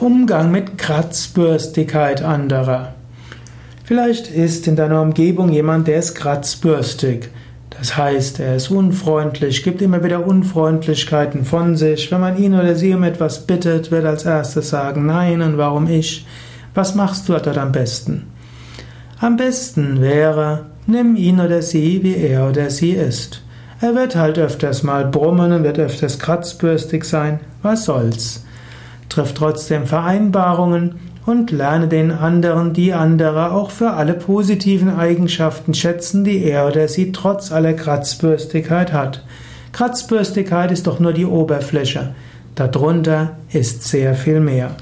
Umgang mit Kratzbürstigkeit anderer. Vielleicht ist in deiner Umgebung jemand, der ist kratzbürstig. Das heißt, er ist unfreundlich, gibt immer wieder Unfreundlichkeiten von sich. Wenn man ihn oder sie um etwas bittet, wird als erstes sagen, nein und warum ich? Was machst du dort am besten? Am besten wäre, nimm ihn oder sie, wie er oder sie ist. Er wird halt öfters mal brummen und wird öfters kratzbürstig sein. Was soll's? Triff trotzdem Vereinbarungen und lerne den anderen, die andere auch für alle positiven Eigenschaften schätzen, die er oder sie trotz aller Kratzbürstigkeit hat. Kratzbürstigkeit ist doch nur die Oberfläche. Darunter ist sehr viel mehr.